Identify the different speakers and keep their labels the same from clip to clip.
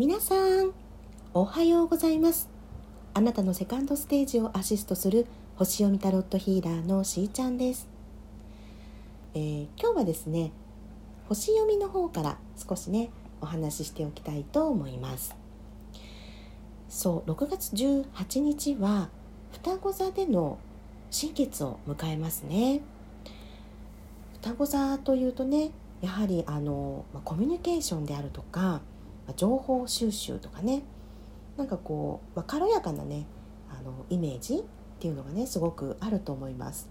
Speaker 1: 皆さんおはようございます。あなたのセカンドステージをアシストする星読みタロットヒーラーのしーちゃんです、えー、今日はですね星読みの方から少しねお話ししておきたいと思います。そう6月18日は双子座での新月を迎えますね。双子座というとねやはりあの、まコミュニケーションであるとか情報収集とかね。なんかこう、まあ、軽やかなねあのイメージっていうのがねすごくあると思います。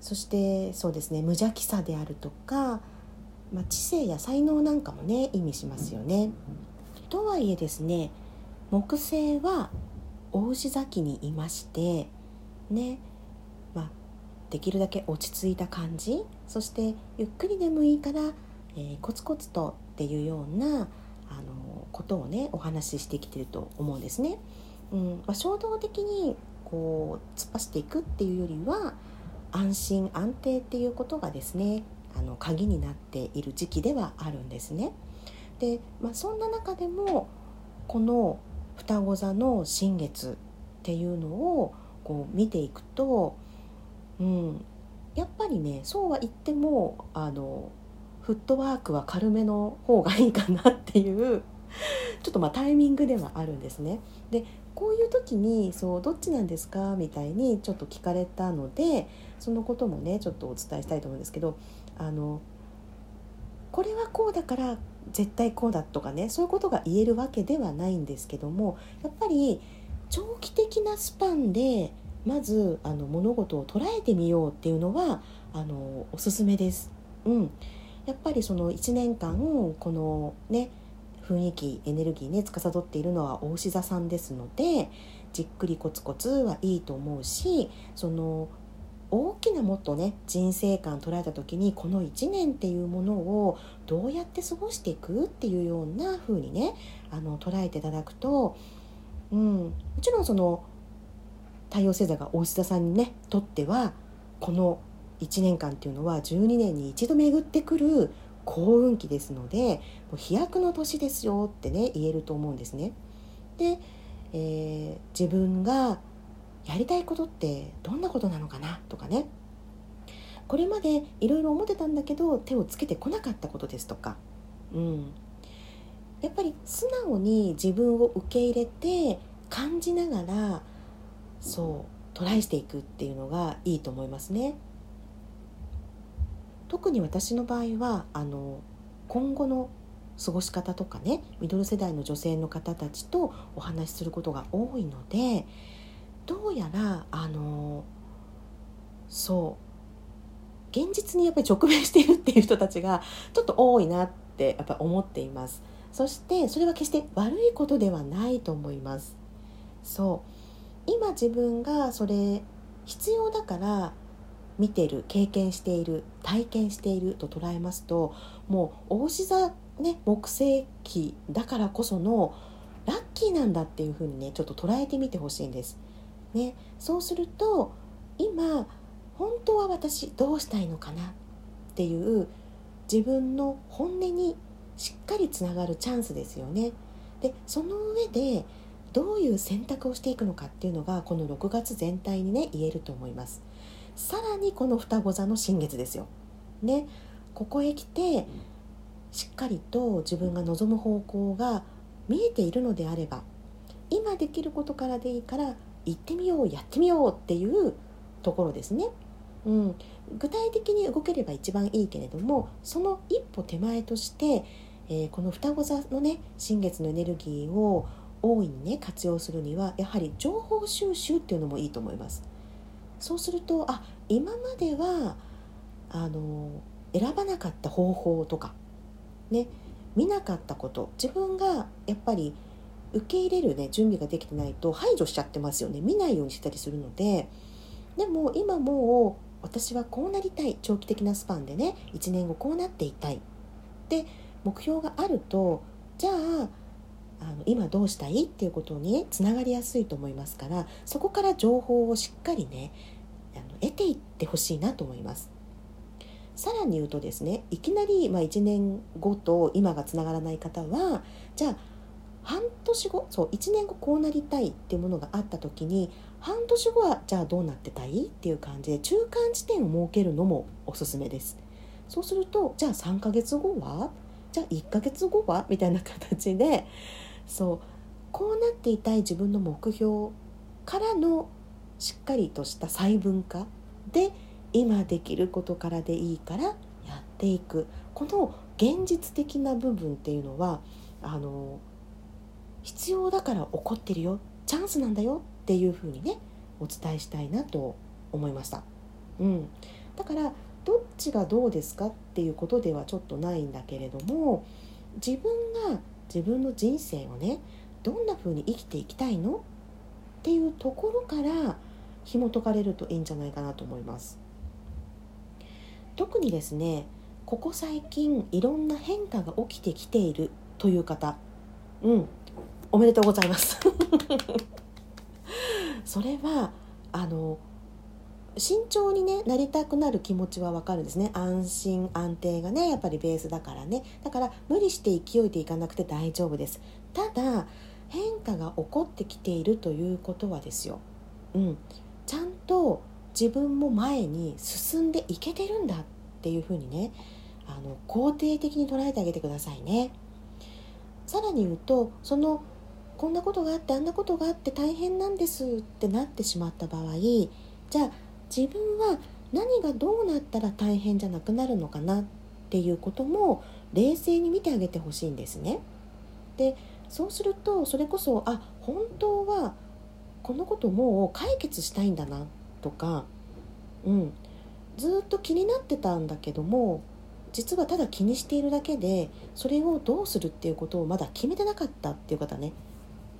Speaker 1: そしてそうですね無邪気さであるとか、まあ、知性や才能なんかもね意味しますよね。とはいえですね木星は大牛座期にいましてねまあできるだけ落ち着いた感じそしてゆっくりでもいいから、えー、コツコツとっていうようなあのことをねお話ししてきてると思うんですね。うんまあ、衝動的にこう突っ走っていくっていうよりは安心安定っていうことがですねあの鍵になっている時期ではあるんですね。で、まあ、そんな中でもこの双子座の新月っていうのをこう見ていくと、うん、やっぱりねそうは言ってもあのフットワークは軽めの方がいいかなっていうちょっとまあタイミングではあるんですね。でこういう時にそうどっちなんですかみたいにちょっと聞かれたのでそのこともねちょっとお伝えしたいと思うんですけどあのこれはこうだから絶対こうだとかねそういうことが言えるわけではないんですけどもやっぱり長期的なスパンでまずあの物事を捉えてみようっていうのはあのおすすめです。うん、やっぱりその1年間このね雰囲気エネルギーね司っているのは大志座さんですのでじっくりコツコツはいいと思うしその大きなもっとね人生観捉えた時にこの1年っていうものをどうやって過ごしていくっていうような風にねあの捉えていただくと、うん、もちろんその太陽星座が大志座さんにねとってはこの1年間っていうのは12年に一度巡ってくる幸運期ですのでもう飛躍の年ですよってね言えると思うんですね。で、えー、自分がやりたいことってどんなことなのかなとかねこれまでいろいろ思ってたんだけど手をつけてこなかったことですとか、うん、やっぱり素直に自分を受け入れて感じながらそうトライしていくっていうのがいいと思いますね。特に私の場合はあの今後の過ごし方とかねミドル世代の女性の方たちとお話しすることが多いのでどうやらあのそう現実にやっぱり直面しているっていう人たちがちょっと多いなってやっぱ思っています。そしてそれは決して悪いことではないと思います。そう。今自分がそれ必要だから見てる経験している体験していると捉えますともう大志座ね木星期だからこそのラッキーなんだっていうふうにねちょっと捉えてみてほしいんです。ね、そうすると今本当は私どうしたいのかなっていう自分の本音にしっかりつながるチャンスですよね。でその上でどういう選択をしていくのかっていうのがこの6月全体にね言えると思います。さらにこの双子座の新月ですよ。ね、ここへ来てしっかりと自分が望む方向が見えているのであれば今できることからでいいから行ってみようやってみようっていうところですね。うん、具体的に動ければ一番いいけれどもその一歩手前として、えー、この双子座のね新月のエネルギーを大いにね活用するにはやはり情報収集っていうのもいいと思います。そうするとあ今まではあの選ばなかった方法とかね見なかったこと自分がやっぱり受け入れるね準備ができてないと排除しちゃってますよね。見ないようにしたりするのででも今もう私はこうなりたい長期的なスパンでね1年後こうなっていたいで目標があるとじゃああの今どうしたい？っていうことにつながりやすいと思いますからそこから情報をしっかりねあの得ていってほしいなと思います。さらに言うとですねいきなり、まあ、1年後と今がつながらない方はじゃあ半年後そう1年後こうなりたいっていうものがあった時に半年後はじゃあどうなってたい？っていう感じで中間地点を設けるのもおすすめです。そうするとじゃあ3ヶ月後はじゃあ1ヶ月後は？みたいな形でそうこうなっていたい自分の目標からのしっかりとした細分化で今できることからでいいからやっていく。この現実的な部分っていうのはあの必要だから起こってるよ。チャンスなんだよっていうふうにねお伝えしたいなと思いました。うん、だからどっちがどうですかっていうことではちょっとないんだけれども自分が自分の人生をねどんなふうに生きていきたいのっていうところから紐解かれるといいんじゃないかなと思います。特にですねここ最近いろんな変化が起きてきているという方うんおめでとうございます それはあの慎重にねなりたくなる気持ちはわかるんですね。安心安定がねやっぱりベースだからね。だから無理して勢いでいかなくて大丈夫です。ただ変化が起こってきているということはですよ。うん。ちゃんと自分も前に進んでいけてるんだっていうふうにねあの肯定的に捉えてあげてくださいね。さらに言うとそのこんなことがあってあんなことがあって大変なんですってなってしまった場合じゃあ自分は何がどうなったら大変じゃなくなるのかなっていうことも冷静に見てあげてほしいんですね。でそうするとそれこそあ本当はこのこともう解決したいんだなとか、うん、ずっと気になってたんだけども実はただ気にしているだけでそれをどうするっていうことをまだ決めてなかったっていう方ね、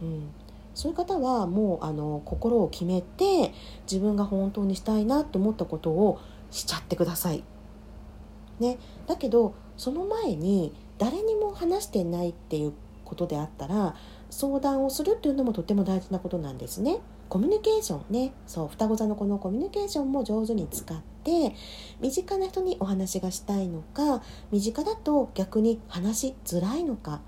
Speaker 1: うん、そういう方はもうあの心を決めて自分が本当にしたいなと思ったことをしちゃってください。ね、だけどその前に誰にも話してないっていうことであったら相談をするっていうのもとても大事なことなんですね。コミュニケーションね。そう双子座のこのコミュニケーションも上手に使って身近な人にお話がしたいのか身近だと逆に話しづらいのか。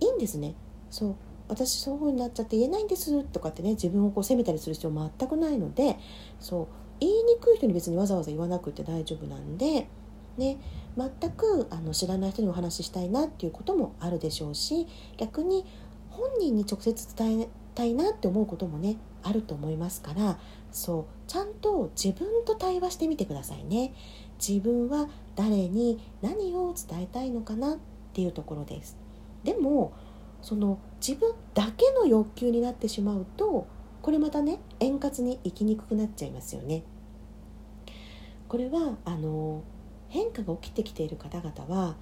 Speaker 1: いいんですね。そう。私そういう風になっちゃって言えないんですとかってね自分をこう責めたりする必要全くないのでそう言いにくい人に別にわざわざ言わなくて大丈夫なんで、ね、全くあの知らない人にお話ししたいなっていうこともあるでしょうし逆に本人に直接伝えたいなって思うこともねあると思いますからそうちゃんと自分と対話してみてくださいね。自分は誰に何を伝えたいのかなっていうところです。でもその自分だけの欲求になってしまうとこれまたね円滑に生きにくくなっちゃいますよね。これはあの変化が起きてきている方々は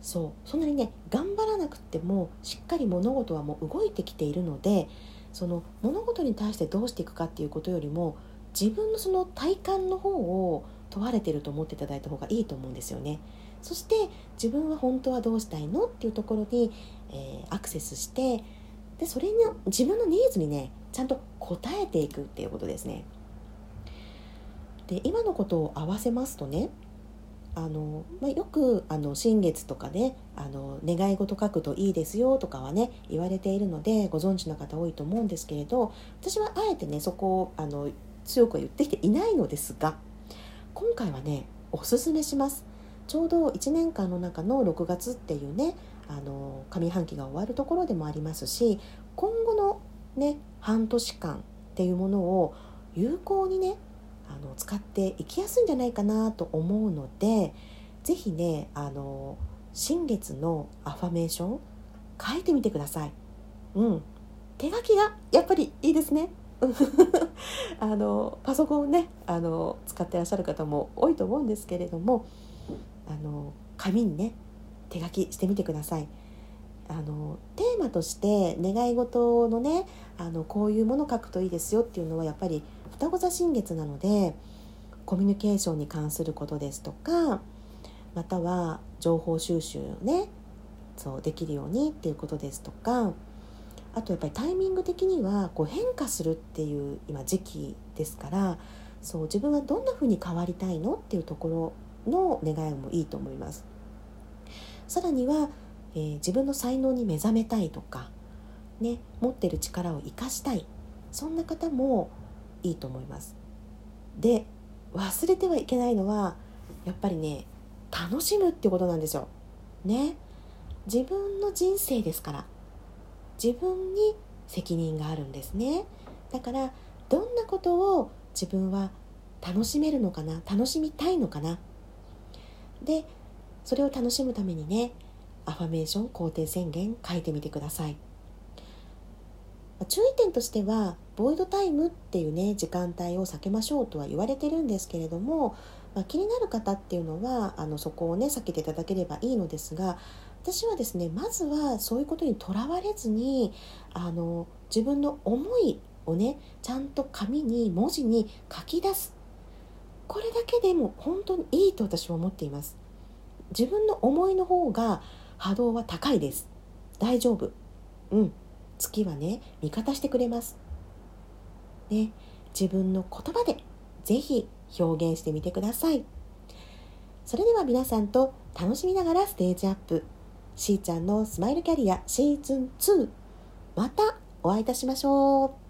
Speaker 1: そうそんなにね頑張らなくてもしっかり物事はもう動いてきているのでその物事に対してどうしていくかっていうことよりも自分のその体感の方を問われてると思っていただいた方がいいと思うんですよね。そして自分は本当はどうしたいのっていうところに、えー、アクセスしてでそれの自分のニーズにねちゃんと応えていくっていうことですね。で今のことを合わせますとねあの、まあ、よくあの新月とかねあの願い事書くといいですよとかはね言われているのでご存知の方多いと思うんですけれど私はあえてねそこをあの強くは言ってきていないのですが今回はねおすすめします。ちょうど1年間の中の6月っていうねあの上半期が終わるところでもありますし今後のね半年間っていうものを有効にねあの使っていきやすいんじゃないかなと思うので是非ねあの新月のアファメーション書いてみてください。うん、手書きがやっぱりいいですね。あのパソコンをねあの使ってらっしゃる方も多いと思うんですけれどもあの紙にね手書きしてみてください。あのテーマとして願い事のねあのこういうもの書くといいですよっていうのはやっぱり双子座新月なのでコミュニケーションに関することですとかまたは情報収集ねそうできるようにっていうことですとかあとやっぱりタイミング的にはこう変化するっていう今時期ですからそう自分はどんなふうに変わりたいのっていうところの願いもいいと思います。さらには、えー、自分の才能に目覚めたいとかね、持ってる力を生かしたい。そんな方もいいと思います。で忘れてはいけないのはやっぱりね楽しむってことなんですよ。ね。自分の人生ですから。自分に責任があるんですね。だからどんなことを自分は楽しめるのかな楽しみたいのかなでそれを楽しむためにねアファメーション肯定宣言書いてみてください。注意点としてはボイドタイムっていうね時間帯を避けましょうとは言われてるんですけれども、まあ、気になる方っていうのはあのそこをね避けていただければいいのですが私はですねまずはそういうことにとらわれずにあの自分の思いをねちゃんと紙に文字に書き出すこれだけでも本当にいいと私は思っています。自分の思いの方が波動は高いです。大丈夫。うん。月はね味方してくれます。ね。自分の言葉でぜひ表現してみてください。それでは皆さんと楽しみながらステージアップ。しーちゃんのスマイルキャリアシーズン2またお会いいたしましょう。